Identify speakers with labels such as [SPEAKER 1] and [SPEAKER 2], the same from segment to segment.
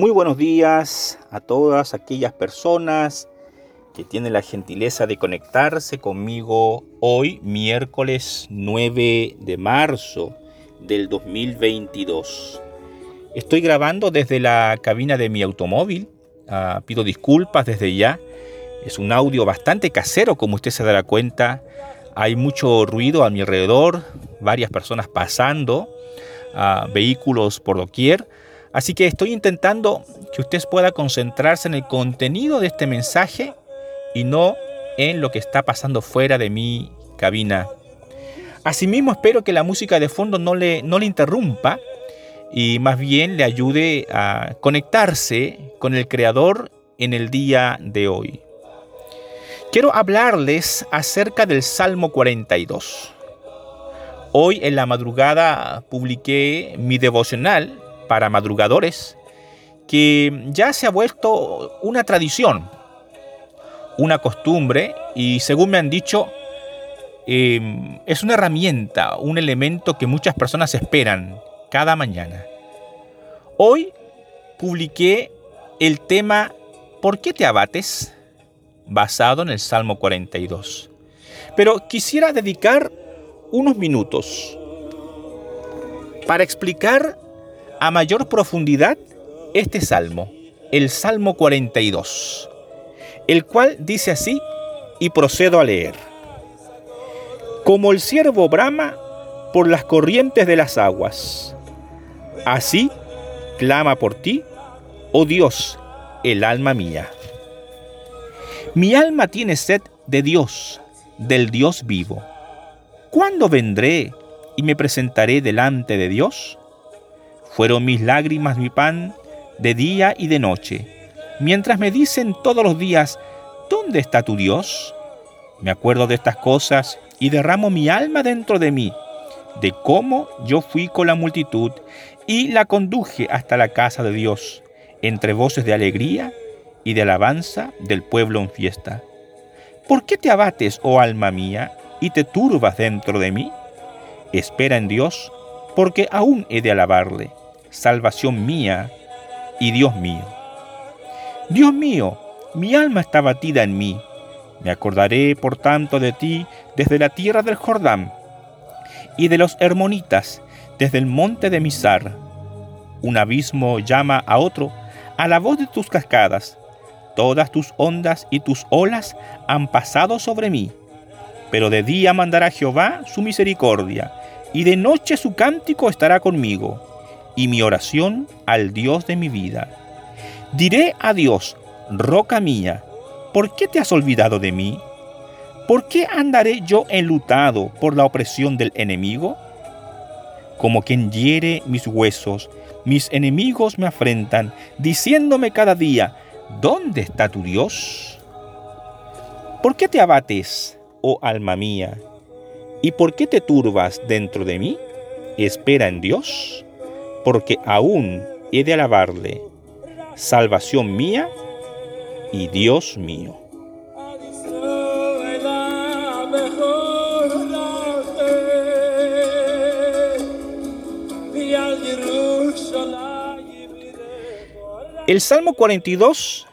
[SPEAKER 1] Muy buenos días a todas aquellas personas que tienen la gentileza de conectarse conmigo hoy, miércoles 9 de marzo del 2022. Estoy grabando desde la cabina de mi automóvil. Ah, pido disculpas desde ya. Es un audio bastante casero, como usted se dará cuenta. Hay mucho ruido a mi alrededor, varias personas pasando, ah, vehículos por doquier. Así que estoy intentando que usted pueda concentrarse en el contenido de este mensaje y no en lo que está pasando fuera de mi cabina. Asimismo, espero que la música de fondo no le, no le interrumpa y más bien le ayude a conectarse con el Creador en el día de hoy. Quiero hablarles acerca del Salmo 42. Hoy en la madrugada publiqué mi devocional para madrugadores que ya se ha vuelto una tradición, una costumbre y según me han dicho, em, es una herramienta, un elemento que muchas personas esperan cada mañana. Hoy publiqué el tema ¿Por qué te abates? basado en el Salmo 42. Pero quisiera dedicar unos minutos para explicar a mayor profundidad este salmo, el Salmo 42, el cual dice así, y procedo a leer. Como el siervo brama por las corrientes de las aguas, así clama por ti, oh Dios, el alma mía. Mi alma tiene sed de Dios, del Dios vivo. ¿Cuándo vendré y me presentaré delante de Dios? Fueron mis lágrimas mi pan de día y de noche, mientras me dicen todos los días, ¿dónde está tu Dios? Me acuerdo de estas cosas y derramo mi alma dentro de mí, de cómo yo fui con la multitud y la conduje hasta la casa de Dios, entre voces de alegría y de alabanza del pueblo en fiesta. ¿Por qué te abates, oh alma mía, y te turbas dentro de mí? Espera en Dios, porque aún he de alabarle salvación mía y Dios mío. Dios mío, mi alma está batida en mí. Me acordaré, por tanto, de ti desde la tierra del Jordán y de los hermonitas desde el monte de Misar. Un abismo llama a otro a la voz de tus cascadas. Todas tus ondas y tus olas han pasado sobre mí. Pero de día mandará Jehová su misericordia, y de noche su cántico estará conmigo y mi oración al Dios de mi vida. Diré a Dios, roca mía, ¿por qué te has olvidado de mí? ¿Por qué andaré yo enlutado por la opresión del enemigo? Como quien hiere mis huesos, mis enemigos me afrentan, diciéndome cada día, ¿dónde está tu Dios? ¿Por qué te abates, oh alma mía? ¿Y por qué te turbas dentro de mí? Espera en Dios porque aún he de alabarle, salvación mía y Dios mío. El Salmo 42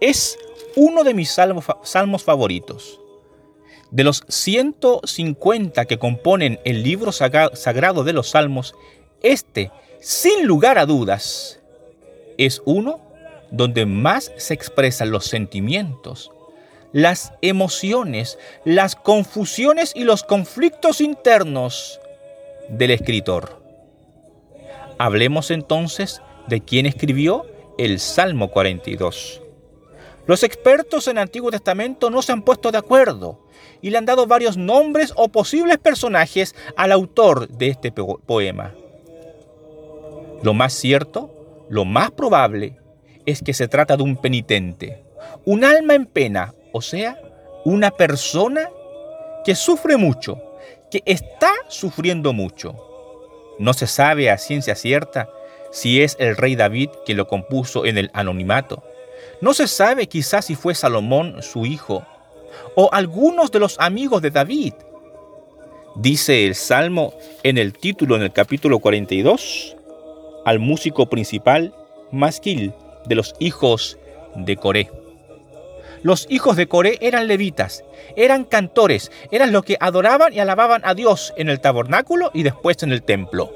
[SPEAKER 1] es uno de mis salmos, salmos favoritos. De los 150 que componen el libro sagrado de los salmos, este sin lugar a dudas, es uno donde más se expresan los sentimientos, las emociones, las confusiones y los conflictos internos del escritor. Hablemos entonces de quién escribió el Salmo 42. Los expertos en el Antiguo Testamento no se han puesto de acuerdo y le han dado varios nombres o posibles personajes al autor de este poema. Lo más cierto, lo más probable, es que se trata de un penitente, un alma en pena, o sea, una persona que sufre mucho, que está sufriendo mucho. No se sabe a ciencia cierta si es el rey David que lo compuso en el anonimato. No se sabe quizás si fue Salomón su hijo o algunos de los amigos de David. Dice el Salmo en el título en el capítulo 42, al músico principal masquil de los hijos de Coré. Los hijos de Coré eran levitas, eran cantores, eran los que adoraban y alababan a Dios en el tabernáculo y después en el templo.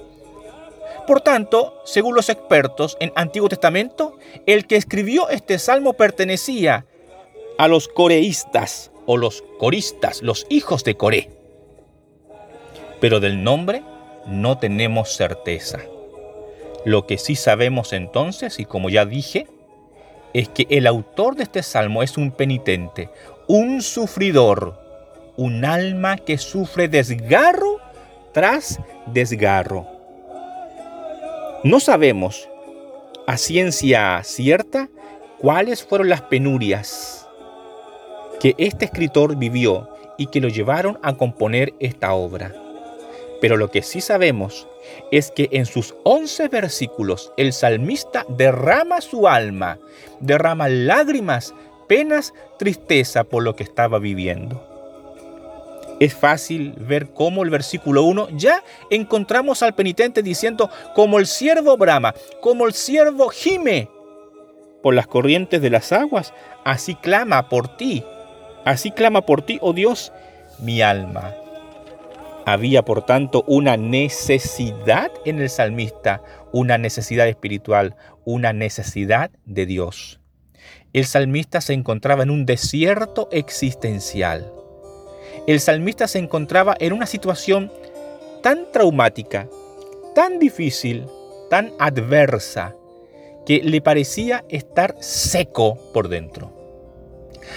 [SPEAKER 1] Por tanto, según los expertos en Antiguo Testamento, el que escribió este salmo pertenecía a los coreístas o los coristas, los hijos de Coré. Pero del nombre no tenemos certeza. Lo que sí sabemos entonces, y como ya dije, es que el autor de este salmo es un penitente, un sufridor, un alma que sufre desgarro tras desgarro. No sabemos a ciencia cierta cuáles fueron las penurias que este escritor vivió y que lo llevaron a componer esta obra. Pero lo que sí sabemos es que en sus once versículos el salmista derrama su alma, derrama lágrimas, penas, tristeza por lo que estaba viviendo. Es fácil ver cómo el versículo 1 ya encontramos al penitente diciendo, como el siervo brama, como el siervo gime por las corrientes de las aguas, así clama por ti, así clama por ti, oh Dios, mi alma. Había por tanto una necesidad en el salmista, una necesidad espiritual, una necesidad de Dios. El salmista se encontraba en un desierto existencial. El salmista se encontraba en una situación tan traumática, tan difícil, tan adversa, que le parecía estar seco por dentro.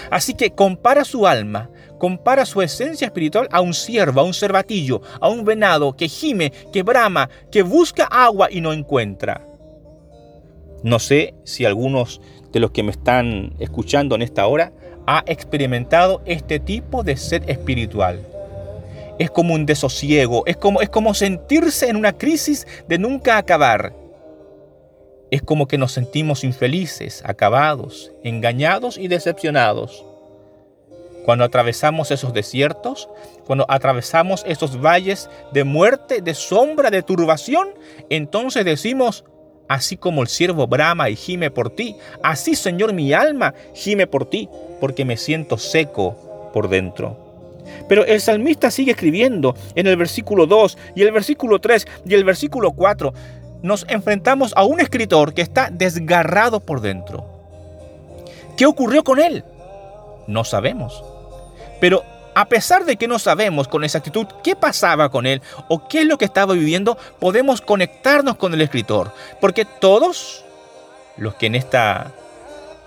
[SPEAKER 1] Así que compara su alma compara su esencia espiritual a un ciervo, a un cervatillo, a un venado que gime, que brama, que busca agua y no encuentra. No sé si algunos de los que me están escuchando en esta hora ha experimentado este tipo de sed espiritual. Es como un desosiego, es como, es como sentirse en una crisis de nunca acabar. Es como que nos sentimos infelices, acabados, engañados y decepcionados. Cuando atravesamos esos desiertos, cuando atravesamos esos valles de muerte, de sombra, de turbación, entonces decimos, así como el siervo brama y gime por ti, así Señor mi alma gime por ti, porque me siento seco por dentro. Pero el salmista sigue escribiendo en el versículo 2 y el versículo 3 y el versículo 4. Nos enfrentamos a un escritor que está desgarrado por dentro. ¿Qué ocurrió con él? No sabemos. Pero a pesar de que no sabemos con exactitud qué pasaba con él o qué es lo que estaba viviendo, podemos conectarnos con el escritor. Porque todos los que en esta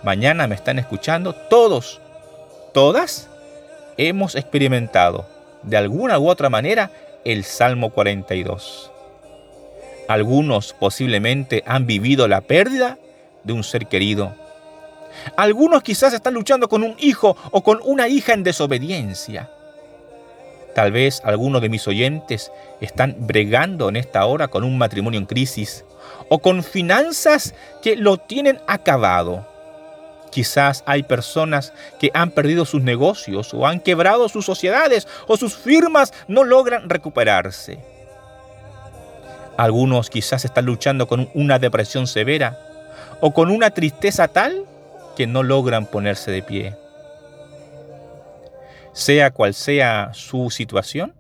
[SPEAKER 1] mañana me están escuchando, todos, todas, hemos experimentado de alguna u otra manera el Salmo 42. Algunos posiblemente han vivido la pérdida de un ser querido algunos quizás están luchando con un hijo o con una hija en desobediencia. Tal vez algunos de mis oyentes están bregando en esta hora con un matrimonio en crisis o con finanzas que lo tienen acabado. Quizás hay personas que han perdido sus negocios o han quebrado sus sociedades o sus firmas no logran recuperarse. Algunos quizás están luchando con una depresión severa o con una tristeza tal que no logran ponerse de pie. Sea cual sea su situación,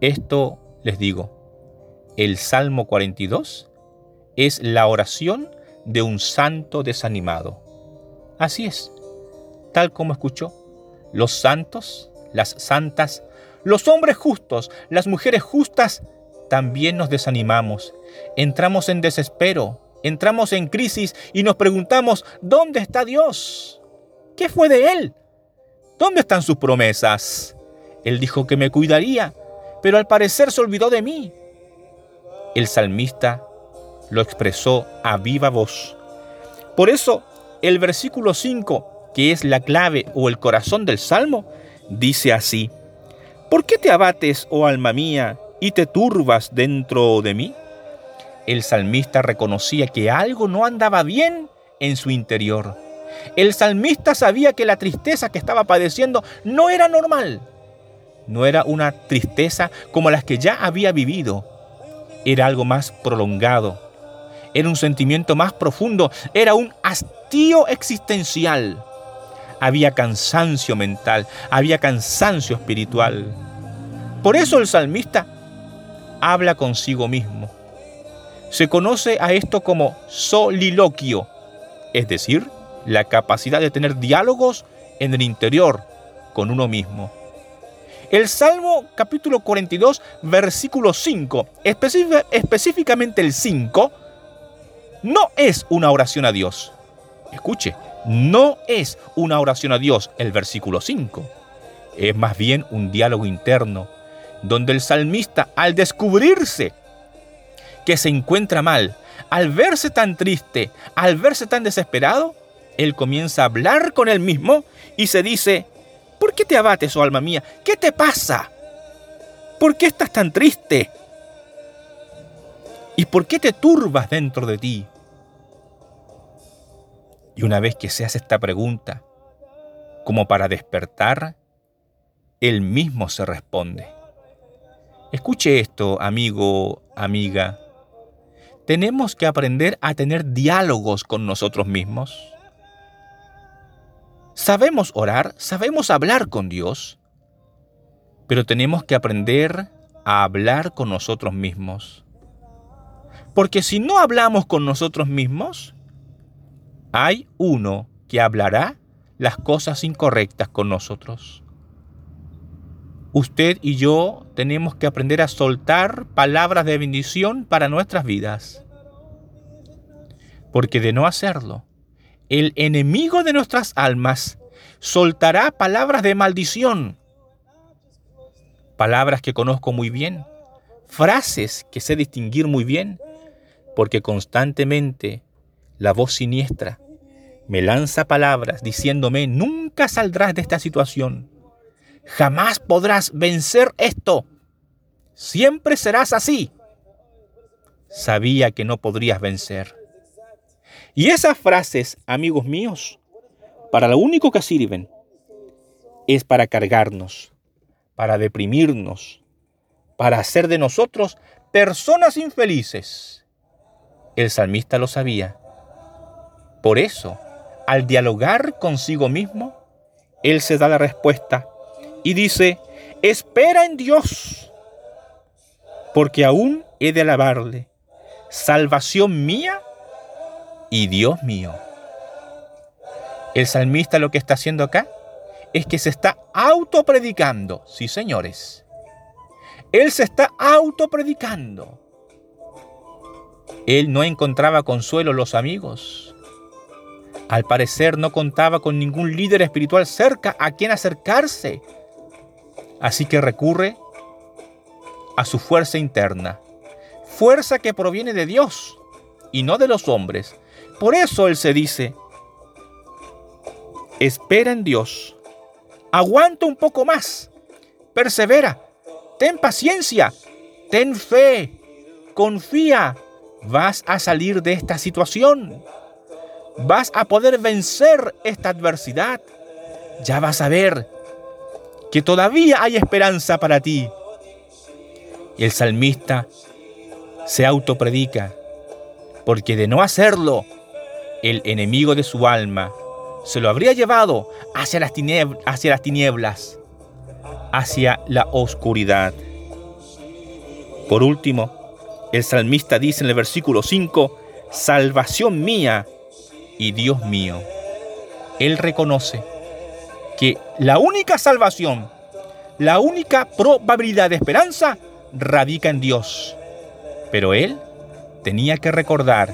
[SPEAKER 1] esto les digo, el Salmo 42 es la oración de un santo desanimado. Así es, tal como escuchó, los santos, las santas, los hombres justos, las mujeres justas, también nos desanimamos, entramos en desespero, entramos en crisis y nos preguntamos, ¿dónde está Dios? ¿Qué fue de Él? ¿Dónde están sus promesas? Él dijo que me cuidaría, pero al parecer se olvidó de mí. El salmista lo expresó a viva voz. Por eso, el versículo 5, que es la clave o el corazón del salmo, dice así, ¿Por qué te abates, oh alma mía, y te turbas dentro de mí? El salmista reconocía que algo no andaba bien en su interior. El salmista sabía que la tristeza que estaba padeciendo no era normal. No era una tristeza como las que ya había vivido. Era algo más prolongado. era un sentimiento más profundo, era un hastío existencial. Había cansancio mental, había cansancio espiritual. Por eso el salmista habla consigo mismo. Se conoce a esto como soliloquio, es decir, la capacidad de tener diálogos en el interior con uno mismo. El Salmo capítulo 42, versículo 5, específicamente el 5, no es una oración a Dios. Escuche, no es una oración a Dios el versículo 5. Es más bien un diálogo interno, donde el salmista, al descubrirse que se encuentra mal, al verse tan triste, al verse tan desesperado, él comienza a hablar con él mismo y se dice, ¿Por qué te abates, oh alma mía? ¿Qué te pasa? ¿Por qué estás tan triste? ¿Y por qué te turbas dentro de ti? Y una vez que se hace esta pregunta, como para despertar, él mismo se responde. Escuche esto, amigo, amiga. Tenemos que aprender a tener diálogos con nosotros mismos. Sabemos orar, sabemos hablar con Dios, pero tenemos que aprender a hablar con nosotros mismos. Porque si no hablamos con nosotros mismos, hay uno que hablará las cosas incorrectas con nosotros. Usted y yo tenemos que aprender a soltar palabras de bendición para nuestras vidas. Porque de no hacerlo, el enemigo de nuestras almas soltará palabras de maldición, palabras que conozco muy bien, frases que sé distinguir muy bien, porque constantemente la voz siniestra me lanza palabras diciéndome, nunca saldrás de esta situación, jamás podrás vencer esto, siempre serás así. Sabía que no podrías vencer. Y esas frases, amigos míos, para lo único que sirven es para cargarnos, para deprimirnos, para hacer de nosotros personas infelices. El salmista lo sabía. Por eso, al dialogar consigo mismo, él se da la respuesta y dice, espera en Dios, porque aún he de alabarle, salvación mía y Dios mío. El salmista lo que está haciendo acá es que se está autopredicando, sí señores. Él se está autopredicando. Él no encontraba consuelo los amigos. Al parecer no contaba con ningún líder espiritual cerca a quien acercarse. Así que recurre a su fuerza interna. Fuerza que proviene de Dios y no de los hombres. Por eso Él se dice, espera en Dios, aguanta un poco más, persevera, ten paciencia, ten fe, confía, vas a salir de esta situación, vas a poder vencer esta adversidad, ya vas a ver que todavía hay esperanza para ti. Y el salmista se autopredica, porque de no hacerlo, el enemigo de su alma se lo habría llevado hacia las, tinieblas, hacia la oscuridad. Por último, el salmista dice en el versículo 5, salvación mía y Dios mío. Él reconoce que la única salvación, la única probabilidad de esperanza radica en Dios. Pero él tenía que recordar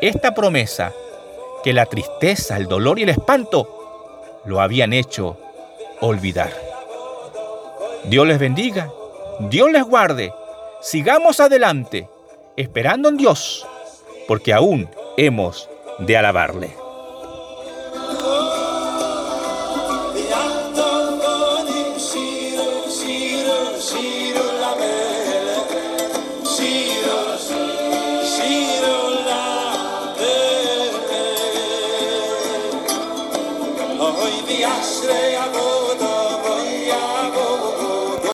[SPEAKER 1] esta promesa que la tristeza, el dolor y el espanto lo habían hecho olvidar. Dios les bendiga, Dios les guarde, sigamos adelante, esperando en Dios, porque aún hemos de alabarle.